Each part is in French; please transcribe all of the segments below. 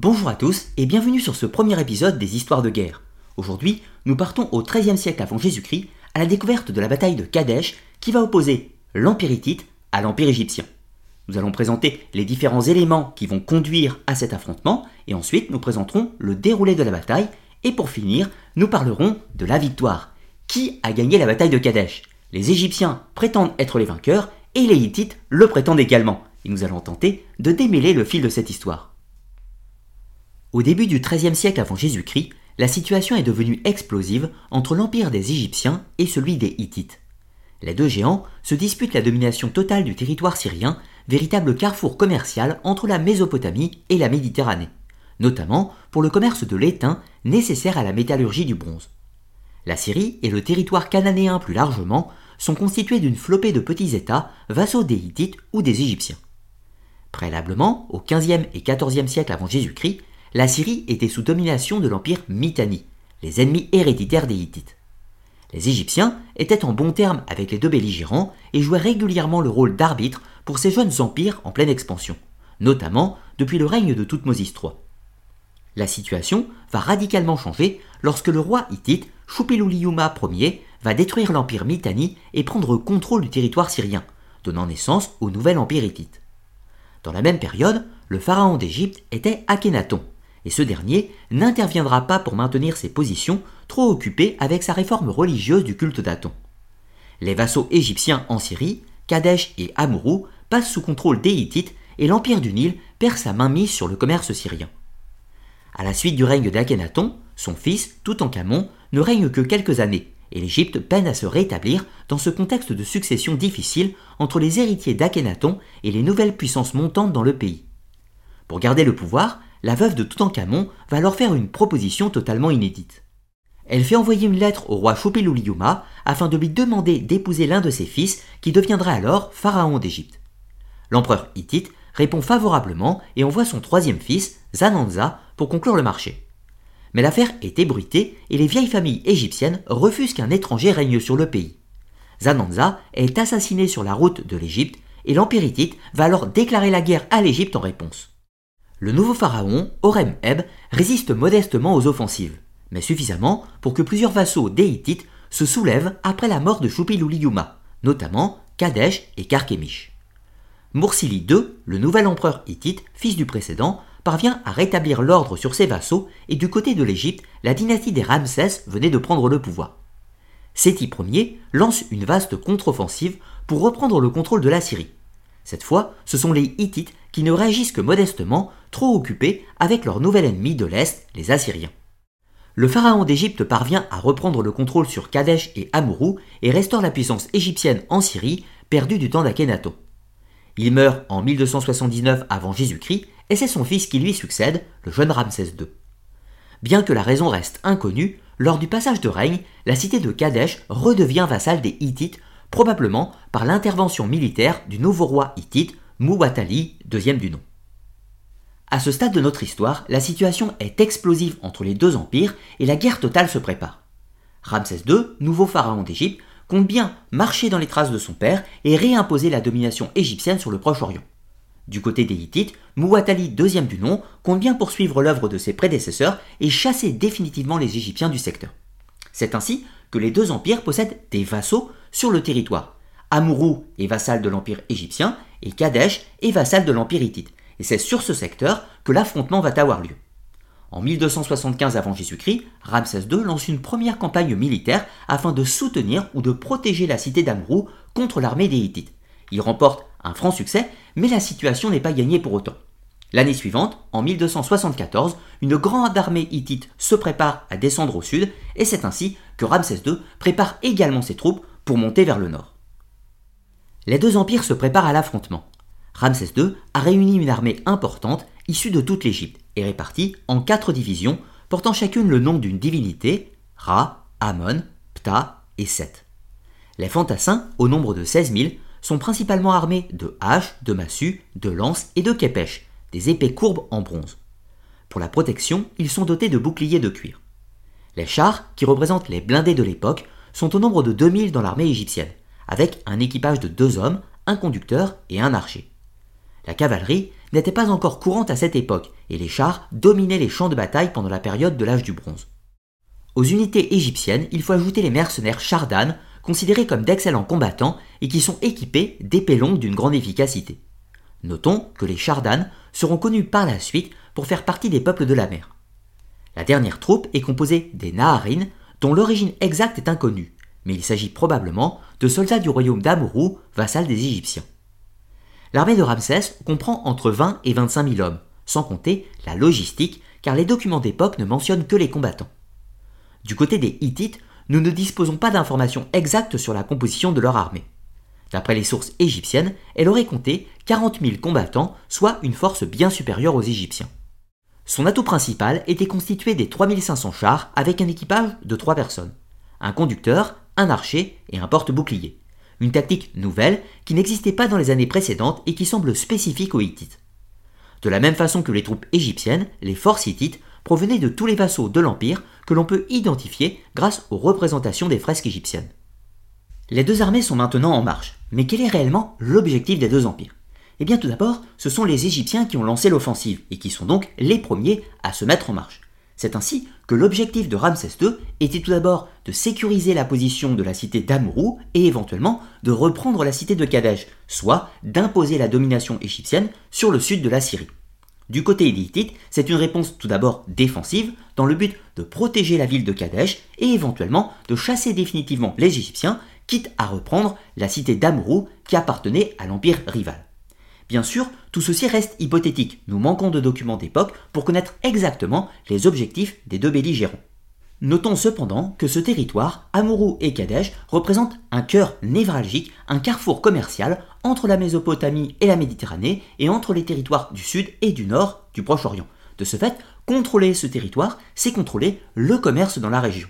Bonjour à tous et bienvenue sur ce premier épisode des Histoires de guerre. Aujourd'hui, nous partons au XIIIe siècle avant Jésus-Christ à la découverte de la bataille de Kadesh qui va opposer l'Empire hittite à l'Empire égyptien. Nous allons présenter les différents éléments qui vont conduire à cet affrontement et ensuite nous présenterons le déroulé de la bataille et pour finir, nous parlerons de la victoire. Qui a gagné la bataille de Kadesh? Les Égyptiens prétendent être les vainqueurs et les Hittites le prétendent également. Et nous allons tenter de démêler le fil de cette histoire. Au début du XIIIe siècle avant Jésus-Christ, la situation est devenue explosive entre l'empire des Égyptiens et celui des Hittites. Les deux géants se disputent la domination totale du territoire syrien, véritable carrefour commercial entre la Mésopotamie et la Méditerranée, notamment pour le commerce de l'étain nécessaire à la métallurgie du bronze. La Syrie et le territoire cananéen plus largement sont constitués d'une flopée de petits États vassaux des Hittites ou des Égyptiens. Préalablement, au XVe et XIVe siècle avant Jésus-Christ, la Syrie était sous domination de l'empire Mitanni, les ennemis héréditaires des Hittites. Les Égyptiens étaient en bon terme avec les deux belligérants et jouaient régulièrement le rôle d'arbitre pour ces jeunes empires en pleine expansion, notamment depuis le règne de Toutmosis III. La situation va radicalement changer lorsque le roi hittite Shupiluliyuma Ier va détruire l'empire Mitanni et prendre contrôle du territoire syrien, donnant naissance au nouvel empire hittite. Dans la même période, le pharaon d'Égypte était Akhenaton, et ce dernier n'interviendra pas pour maintenir ses positions, trop occupé avec sa réforme religieuse du culte d'Aton. Les vassaux égyptiens en Syrie, Kadesh et Amurou, passent sous contrôle des Hittites et l'empire du Nil perd sa mainmise sur le commerce syrien. À la suite du règne d'Akhenaton, son fils, Toutankhamon, ne règne que quelques années, et l'Égypte peine à se rétablir dans ce contexte de succession difficile entre les héritiers d'Akhenaton et les nouvelles puissances montantes dans le pays. Pour garder le pouvoir, la veuve de Toutankhamon va leur faire une proposition totalement inédite. Elle fait envoyer une lettre au roi Shupiluliyuma afin de lui demander d'épouser l'un de ses fils qui deviendra alors pharaon d'Égypte. L'empereur hittite répond favorablement et envoie son troisième fils, Zananza, pour conclure le marché. Mais l'affaire est ébruitée et les vieilles familles égyptiennes refusent qu'un étranger règne sur le pays. Zananza est assassiné sur la route de l'Égypte et l'empire hittite va alors déclarer la guerre à l'Égypte en réponse. Le nouveau pharaon, Horem-Heb, résiste modestement aux offensives, mais suffisamment pour que plusieurs vassaux des Hittites se soulèvent après la mort de Shupiluliyuma, notamment Kadesh et Karkemish. Mursili II, le nouvel empereur hittite, fils du précédent, parvient à rétablir l'ordre sur ses vassaux et du côté de l'Égypte, la dynastie des Ramsès venait de prendre le pouvoir. Séti Ier lance une vaste contre-offensive pour reprendre le contrôle de la Syrie. Cette fois, ce sont les Hittites qui ne réagissent que modestement, trop occupés avec leur nouvel ennemi de l'Est, les Assyriens. Le pharaon d'Égypte parvient à reprendre le contrôle sur Kadesh et Amurou et restaure la puissance égyptienne en Syrie, perdue du temps d'Akhenaton. Il meurt en 1279 avant Jésus-Christ et c'est son fils qui lui succède, le jeune Ramsès II. Bien que la raison reste inconnue, lors du passage de règne, la cité de Kadesh redevient vassale des Hittites, probablement par l'intervention militaire du nouveau roi hittite Muwatalli, deuxième du nom. À ce stade de notre histoire, la situation est explosive entre les deux empires et la guerre totale se prépare. Ramsès II, nouveau pharaon d'Égypte, compte bien marcher dans les traces de son père et réimposer la domination égyptienne sur le Proche-Orient. Du côté des Hittites, Muwatalli, deuxième du nom, compte bien poursuivre l'œuvre de ses prédécesseurs et chasser définitivement les Égyptiens du secteur. C'est ainsi que les deux empires possèdent des vassaux sur le territoire. Amurou est vassal de l'empire égyptien et Kadesh est vassal de l'empire hittite. Et c'est sur ce secteur que l'affrontement va avoir lieu. En 1275 avant Jésus-Christ, Ramsès II lance une première campagne militaire afin de soutenir ou de protéger la cité d'Amrou contre l'armée des Hittites. Il remporte un franc succès, mais la situation n'est pas gagnée pour autant. L'année suivante, en 1274, une grande armée hittite se prépare à descendre au sud, et c'est ainsi que Ramsès II prépare également ses troupes pour monter vers le nord. Les deux empires se préparent à l'affrontement. Ramsès II a réuni une armée importante issue de toute l'Égypte et répartie en quatre divisions portant chacune le nom d'une divinité, Ra, Amon, Ptah et Seth. Les fantassins, au nombre de 16 000, sont principalement armés de haches, de massues, de lances et de képèches, des épées courbes en bronze. Pour la protection, ils sont dotés de boucliers de cuir. Les chars, qui représentent les blindés de l'époque, sont au nombre de 2000 dans l'armée égyptienne, avec un équipage de deux hommes, un conducteur et un archer. La cavalerie n'était pas encore courante à cette époque, et les chars dominaient les champs de bataille pendant la période de l'âge du bronze. Aux unités égyptiennes, il faut ajouter les mercenaires chardanes, considérés comme d'excellents combattants et qui sont équipés d'épées longues d'une grande efficacité. Notons que les chardanes seront connus par la suite pour faire partie des peuples de la mer. La dernière troupe est composée des Naharines, dont l'origine exacte est inconnue, mais il s'agit probablement de soldats du royaume d'Amurou, vassal des Égyptiens. L'armée de Ramsès comprend entre 20 et 25 000 hommes, sans compter la logistique, car les documents d'époque ne mentionnent que les combattants. Du côté des Hittites, nous ne disposons pas d'informations exactes sur la composition de leur armée. D'après les sources égyptiennes, elle aurait compté 40 000 combattants, soit une force bien supérieure aux Égyptiens. Son atout principal était constitué des 3500 chars avec un équipage de 3 personnes. Un conducteur, un archer et un porte-bouclier. Une tactique nouvelle qui n'existait pas dans les années précédentes et qui semble spécifique aux Hittites. De la même façon que les troupes égyptiennes, les forces hittites provenaient de tous les vassaux de l'Empire que l'on peut identifier grâce aux représentations des fresques égyptiennes. Les deux armées sont maintenant en marche, mais quel est réellement l'objectif des deux empires? Eh bien tout d'abord, ce sont les Égyptiens qui ont lancé l'offensive et qui sont donc les premiers à se mettre en marche. C'est ainsi que l'objectif de Ramsès II était tout d'abord de sécuriser la position de la cité d'Amrou et éventuellement de reprendre la cité de Kadesh, soit d'imposer la domination égyptienne sur le sud de la Syrie. Du côté Hittites, c'est une réponse tout d'abord défensive dans le but de protéger la ville de Kadesh et éventuellement de chasser définitivement les Égyptiens, quitte à reprendre la cité d'Amrou qui appartenait à l'empire rival. Bien sûr, tout ceci reste hypothétique, nous manquons de documents d'époque pour connaître exactement les objectifs des deux belligérants. Notons cependant que ce territoire, Amourou et Kadesh, représente un cœur névralgique, un carrefour commercial entre la Mésopotamie et la Méditerranée et entre les territoires du sud et du nord du Proche-Orient. De ce fait, contrôler ce territoire, c'est contrôler le commerce dans la région.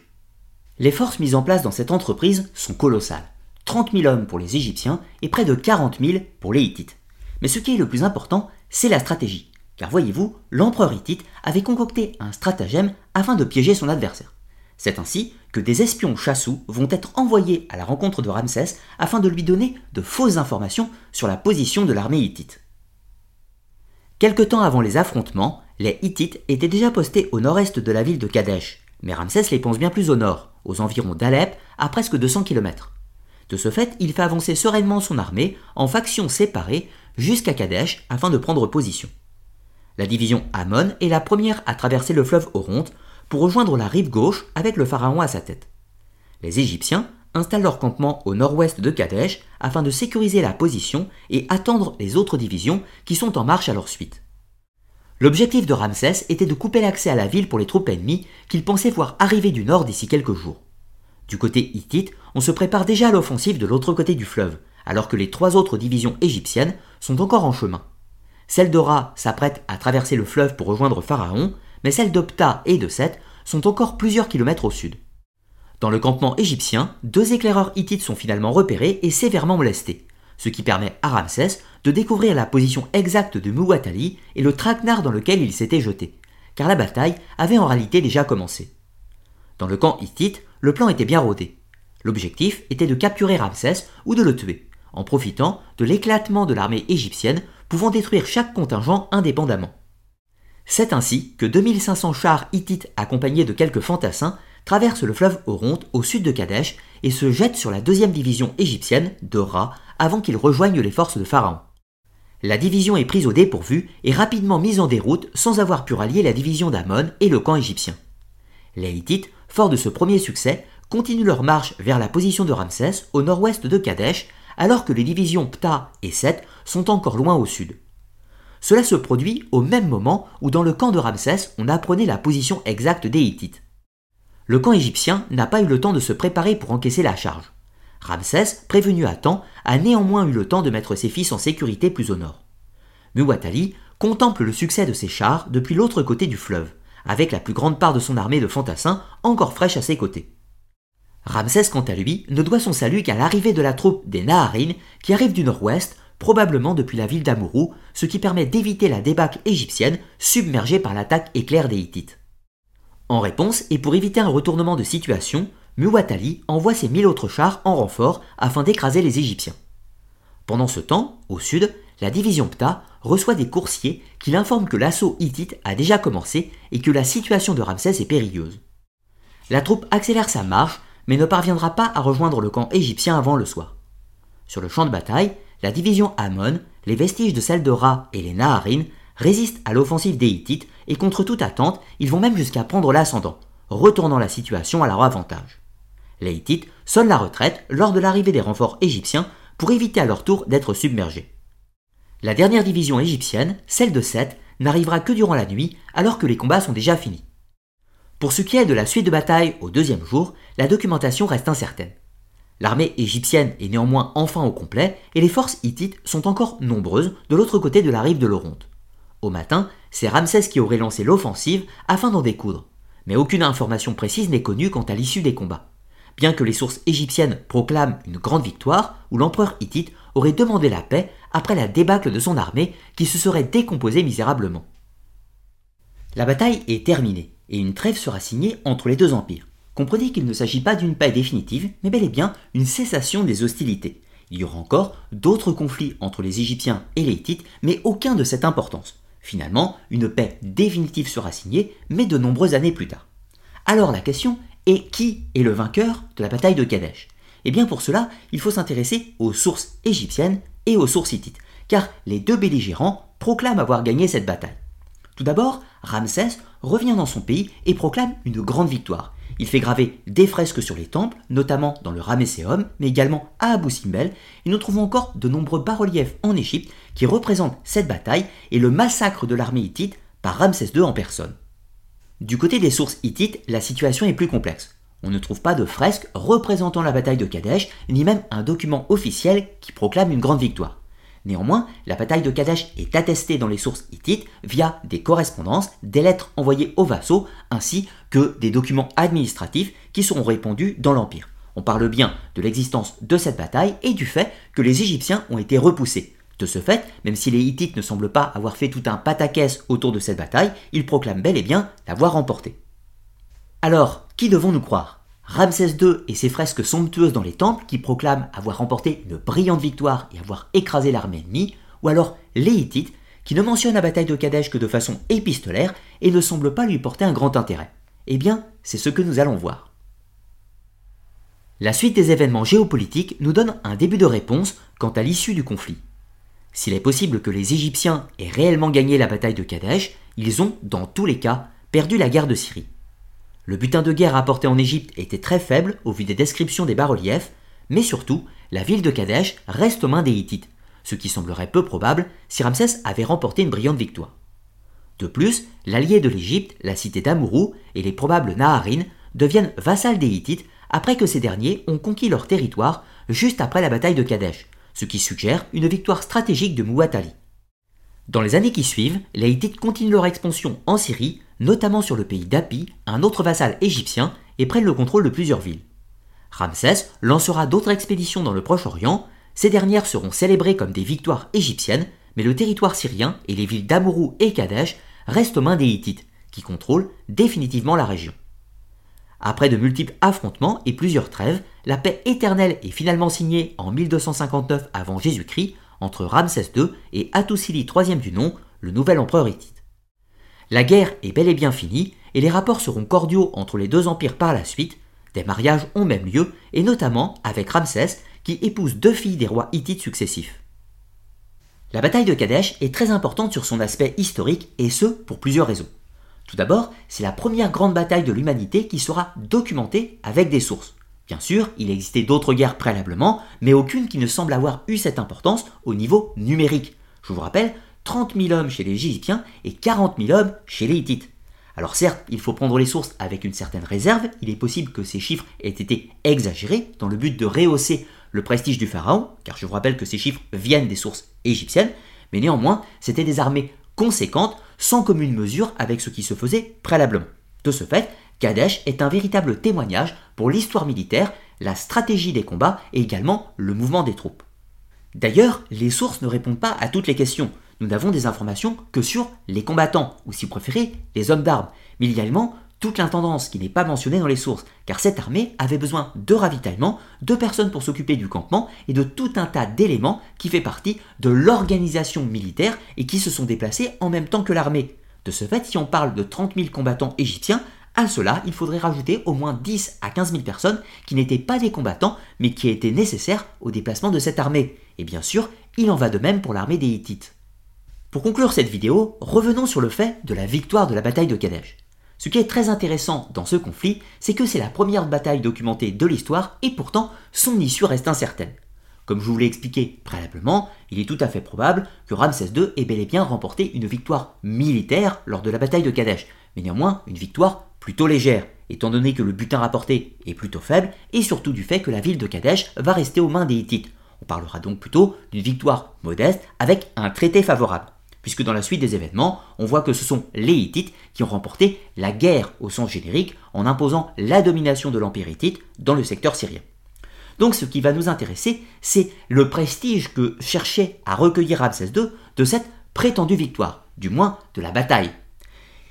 Les forces mises en place dans cette entreprise sont colossales. 30 000 hommes pour les Égyptiens et près de 40 000 pour les Hittites. Mais ce qui est le plus important, c'est la stratégie. Car voyez-vous, l'empereur hittite avait concocté un stratagème afin de piéger son adversaire. C'est ainsi que des espions chassous vont être envoyés à la rencontre de Ramsès afin de lui donner de fausses informations sur la position de l'armée hittite. Quelque temps avant les affrontements, les Hittites étaient déjà postés au nord-est de la ville de Kadesh, mais Ramsès les pense bien plus au nord, aux environs d'Alep, à presque 200 km. De ce fait, il fait avancer sereinement son armée en factions séparées jusqu'à Kadesh afin de prendre position. La division Amon est la première à traverser le fleuve Oronte pour rejoindre la rive gauche avec le pharaon à sa tête. Les Égyptiens installent leur campement au nord-ouest de Kadesh afin de sécuriser la position et attendre les autres divisions qui sont en marche à leur suite. L'objectif de Ramsès était de couper l'accès à la ville pour les troupes ennemies qu'il pensait voir arriver du nord d'ici quelques jours. Du côté hittite, on se prépare déjà à l'offensive de l'autre côté du fleuve, alors que les trois autres divisions égyptiennes sont encore en chemin. Celle de Ra s'apprête à traverser le fleuve pour rejoindre Pharaon, mais celles d'Opta et de Seth sont encore plusieurs kilomètres au sud. Dans le campement égyptien, deux éclaireurs hittites sont finalement repérés et sévèrement molestés, ce qui permet à Ramsès de découvrir la position exacte de Muwatalli et le traquenard dans lequel il s'était jeté, car la bataille avait en réalité déjà commencé. Dans le camp hittite, le plan était bien rodé. L'objectif était de capturer Ramsès ou de le tuer en profitant de l'éclatement de l'armée égyptienne pouvant détruire chaque contingent indépendamment. C'est ainsi que 2500 chars hittites accompagnés de quelques fantassins traversent le fleuve Oronte au sud de Kadesh et se jettent sur la deuxième division égyptienne de Ra avant qu'ils rejoignent les forces de Pharaon. La division est prise au dépourvu et rapidement mise en déroute sans avoir pu rallier la division d'Amon et le camp égyptien. Les Hittites, forts de ce premier succès, continuent leur marche vers la position de Ramsès au nord-ouest de Kadesh alors que les divisions Ptah et Seth sont encore loin au sud. Cela se produit au même moment où dans le camp de Ramsès on apprenait la position exacte des Hittites. Le camp égyptien n'a pas eu le temps de se préparer pour encaisser la charge. Ramsès, prévenu à temps, a néanmoins eu le temps de mettre ses fils en sécurité plus au nord. Muwatalli contemple le succès de ses chars depuis l'autre côté du fleuve, avec la plus grande part de son armée de fantassins encore fraîche à ses côtés. Ramsès, quant à lui, ne doit son salut qu'à l'arrivée de la troupe des Naharines qui arrive du nord-ouest, probablement depuis la ville d'Amourou, ce qui permet d'éviter la débâcle égyptienne submergée par l'attaque éclair des Hittites. En réponse, et pour éviter un retournement de situation, Muwatalli envoie ses mille autres chars en renfort afin d'écraser les Égyptiens. Pendant ce temps, au sud, la division Ptah reçoit des coursiers qui l'informent que l'assaut hittite a déjà commencé et que la situation de Ramsès est périlleuse. La troupe accélère sa marche, mais ne parviendra pas à rejoindre le camp égyptien avant le soir. Sur le champ de bataille, la division Amon, les vestiges de celle de Ra et les Naharin résistent à l'offensive des Hittites et contre toute attente, ils vont même jusqu'à prendre l'ascendant, retournant la situation à leur avantage. Les Hittites sonnent la retraite lors de l'arrivée des renforts égyptiens pour éviter à leur tour d'être submergés. La dernière division égyptienne, celle de Seth, n'arrivera que durant la nuit alors que les combats sont déjà finis. Pour ce qui est de la suite de bataille au deuxième jour, la documentation reste incertaine. L'armée égyptienne est néanmoins enfin au complet et les forces hittites sont encore nombreuses de l'autre côté de la rive de l'Oronte. Au matin, c'est Ramsès qui aurait lancé l'offensive afin d'en découdre, mais aucune information précise n'est connue quant à l'issue des combats. Bien que les sources égyptiennes proclament une grande victoire, où l'empereur hittite aurait demandé la paix après la débâcle de son armée qui se serait décomposée misérablement. La bataille est terminée et une trêve sera signée entre les deux empires. Comprenez qu'il ne s'agit pas d'une paix définitive, mais bel et bien une cessation des hostilités. Il y aura encore d'autres conflits entre les Égyptiens et les Hittites, mais aucun de cette importance. Finalement, une paix définitive sera signée, mais de nombreuses années plus tard. Alors la question est qui est le vainqueur de la bataille de Kadesh? Eh bien pour cela, il faut s'intéresser aux sources égyptiennes et aux sources hittites, car les deux belligérants proclament avoir gagné cette bataille. Tout d'abord, Ramsès revient dans son pays et proclame une grande victoire. Il fait graver des fresques sur les temples, notamment dans le Ramesséum, mais également à Abu Simbel, et nous trouvons encore de nombreux bas-reliefs en Égypte qui représentent cette bataille et le massacre de l'armée hittite par Ramsès II en personne. Du côté des sources hittites, la situation est plus complexe. On ne trouve pas de fresques représentant la bataille de Kadesh, ni même un document officiel qui proclame une grande victoire. Néanmoins, la bataille de Kadesh est attestée dans les sources hittites via des correspondances, des lettres envoyées aux vassaux, ainsi que des documents administratifs qui seront répandus dans l'Empire. On parle bien de l'existence de cette bataille et du fait que les Égyptiens ont été repoussés. De ce fait, même si les Hittites ne semblent pas avoir fait tout un pataquès autour de cette bataille, ils proclament bel et bien l'avoir remportée. Alors, qui devons-nous croire? Ramsès II et ses fresques somptueuses dans les temples qui proclament avoir remporté une brillante victoire et avoir écrasé l'armée ennemie, ou alors les Hittites qui ne mentionnent la bataille de Kadesh que de façon épistolaire et ne semblent pas lui porter un grand intérêt. Eh bien, c'est ce que nous allons voir. La suite des événements géopolitiques nous donne un début de réponse quant à l'issue du conflit. S'il est possible que les Égyptiens aient réellement gagné la bataille de Kadesh, ils ont, dans tous les cas, perdu la guerre de Syrie. Le butin de guerre apporté en Égypte était très faible au vu des descriptions des bas-reliefs, mais surtout, la ville de Kadesh reste aux mains des Hittites, ce qui semblerait peu probable si Ramsès avait remporté une brillante victoire. De plus, l'allié de l'Égypte, la cité d'Amourou et les probables Naharin deviennent vassals des Hittites après que ces derniers ont conquis leur territoire juste après la bataille de Kadesh, ce qui suggère une victoire stratégique de Mouatali. Dans les années qui suivent, les Hittites continuent leur expansion en Syrie notamment sur le pays d'Api, un autre vassal égyptien, et prennent le contrôle de plusieurs villes. Ramsès lancera d'autres expéditions dans le Proche-Orient, ces dernières seront célébrées comme des victoires égyptiennes, mais le territoire syrien et les villes d'Amourou et Kadesh restent aux mains des Hittites, qui contrôlent définitivement la région. Après de multiples affrontements et plusieurs trêves, la paix éternelle est finalement signée en 1259 avant Jésus-Christ entre Ramsès II et Hattusili III du nom, le nouvel empereur hittite. La guerre est bel et bien finie et les rapports seront cordiaux entre les deux empires par la suite. Des mariages ont même lieu, et notamment avec Ramsès, qui épouse deux filles des rois hittites successifs. La bataille de Kadesh est très importante sur son aspect historique, et ce pour plusieurs raisons. Tout d'abord, c'est la première grande bataille de l'humanité qui sera documentée avec des sources. Bien sûr, il existait d'autres guerres préalablement, mais aucune qui ne semble avoir eu cette importance au niveau numérique. Je vous rappelle, 30 000 hommes chez les Égyptiens et 40 000 hommes chez les Hittites. Alors certes, il faut prendre les sources avec une certaine réserve, il est possible que ces chiffres aient été exagérés dans le but de rehausser le prestige du pharaon, car je vous rappelle que ces chiffres viennent des sources égyptiennes, mais néanmoins, c'était des armées conséquentes, sans commune mesure avec ce qui se faisait préalablement. De ce fait, Kadesh est un véritable témoignage pour l'histoire militaire, la stratégie des combats et également le mouvement des troupes. D'ailleurs, les sources ne répondent pas à toutes les questions nous n'avons des informations que sur les combattants, ou si vous préférez, les hommes d'armes. Mais également toute l'intendance qui n'est pas mentionnée dans les sources, car cette armée avait besoin de ravitaillement, de personnes pour s'occuper du campement et de tout un tas d'éléments qui fait partie de l'organisation militaire et qui se sont déplacés en même temps que l'armée. De ce fait, si on parle de 30 000 combattants égyptiens, à cela, il faudrait rajouter au moins 10 à 15 000 personnes qui n'étaient pas des combattants, mais qui étaient nécessaires au déplacement de cette armée. Et bien sûr, il en va de même pour l'armée des Hittites. Pour conclure cette vidéo, revenons sur le fait de la victoire de la bataille de Kadesh. Ce qui est très intéressant dans ce conflit, c'est que c'est la première bataille documentée de l'histoire et pourtant son issue reste incertaine. Comme je vous l'ai expliqué préalablement, il est tout à fait probable que Ramsès II ait bel et bien remporté une victoire militaire lors de la bataille de Kadesh, mais néanmoins une victoire plutôt légère, étant donné que le butin rapporté est plutôt faible, et surtout du fait que la ville de Kadesh va rester aux mains des Hittites. On parlera donc plutôt d'une victoire modeste avec un traité favorable puisque dans la suite des événements, on voit que ce sont les Hittites qui ont remporté la guerre au sens générique en imposant la domination de l'Empire hittite dans le secteur syrien. Donc ce qui va nous intéresser, c'est le prestige que cherchait à recueillir Ramsès II de cette prétendue victoire, du moins de la bataille.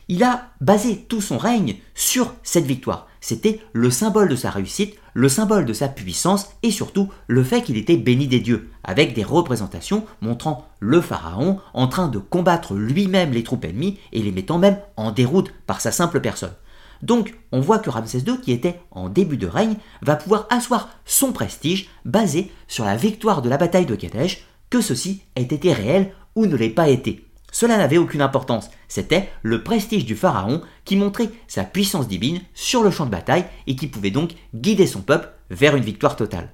Il a basé tout son règne sur cette victoire. C'était le symbole de sa réussite, le symbole de sa puissance et surtout le fait qu'il était béni des dieux, avec des représentations montrant le pharaon en train de combattre lui-même les troupes ennemies et les mettant même en déroute par sa simple personne. Donc on voit que Ramsès II, qui était en début de règne, va pouvoir asseoir son prestige basé sur la victoire de la bataille de Kadesh, que ceci ait été réel ou ne l'ait pas été. Cela n'avait aucune importance, c'était le prestige du pharaon qui montrait sa puissance divine sur le champ de bataille et qui pouvait donc guider son peuple vers une victoire totale.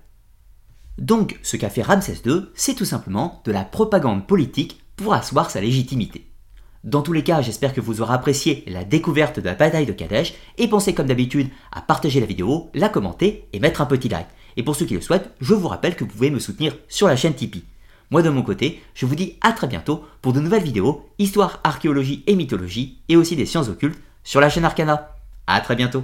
Donc ce qu'a fait Ramsès II, c'est tout simplement de la propagande politique pour asseoir sa légitimité. Dans tous les cas, j'espère que vous aurez apprécié la découverte de la bataille de Kadesh et pensez comme d'habitude à partager la vidéo, la commenter et mettre un petit like. Et pour ceux qui le souhaitent, je vous rappelle que vous pouvez me soutenir sur la chaîne Tipeee. Moi de mon côté, je vous dis à très bientôt pour de nouvelles vidéos, histoire, archéologie et mythologie, et aussi des sciences occultes sur la chaîne Arcana. A très bientôt